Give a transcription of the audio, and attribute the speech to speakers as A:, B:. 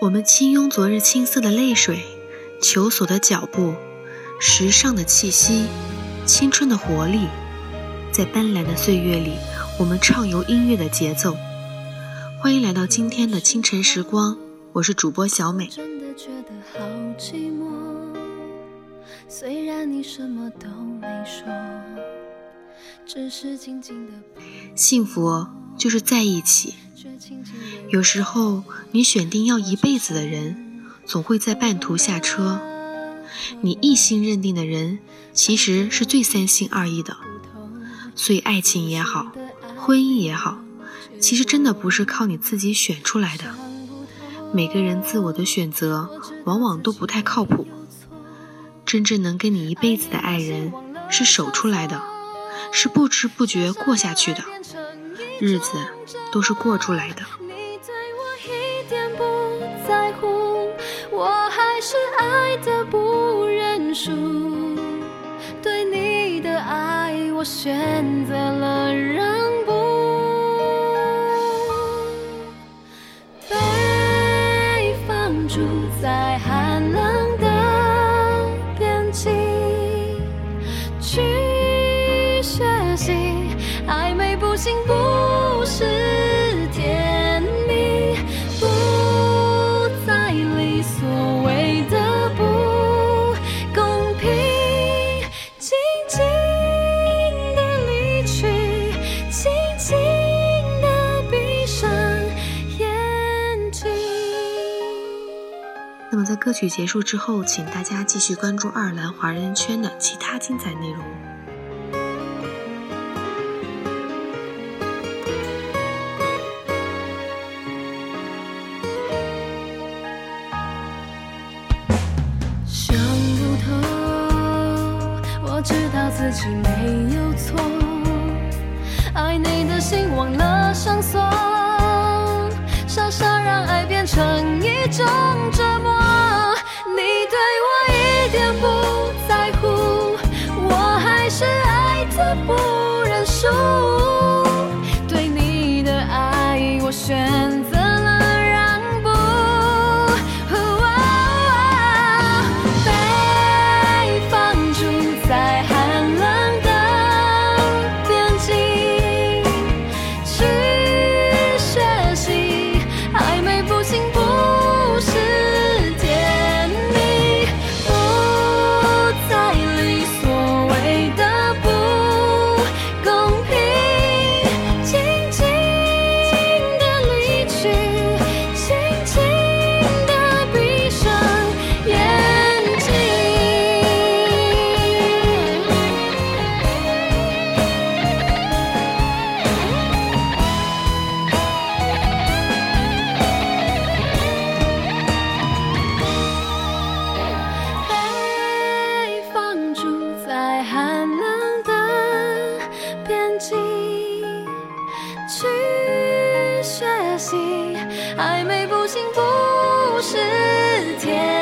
A: 我们轻拥昨日青涩的泪水，求索的脚步，时尚的气息，青春的活力，在斑斓的岁月里，我们畅游音乐的节奏。欢迎来到今天的清晨时光，我是主播小美。幸福就是在一起。有时候，你选定要一辈子的人，总会在半途下车。你一心认定的人，其实是最三心二意的。所以，爱情也好，婚姻也好，其实真的不是靠你自己选出来的。每个人自我的选择，往往都不太靠谱。真正能跟你一辈子的爱人，是守出来的，是不知不觉过下去的。日子都是过出来的。乎，我还是爱的不认输。对你的爱，我选择了那么在歌曲结束之后，请大家继续关注爱尔兰华人圈的其他精彩内容。想不透，我知道自己没有错，爱你的心忘了上锁，傻傻暧昧不幸不是天。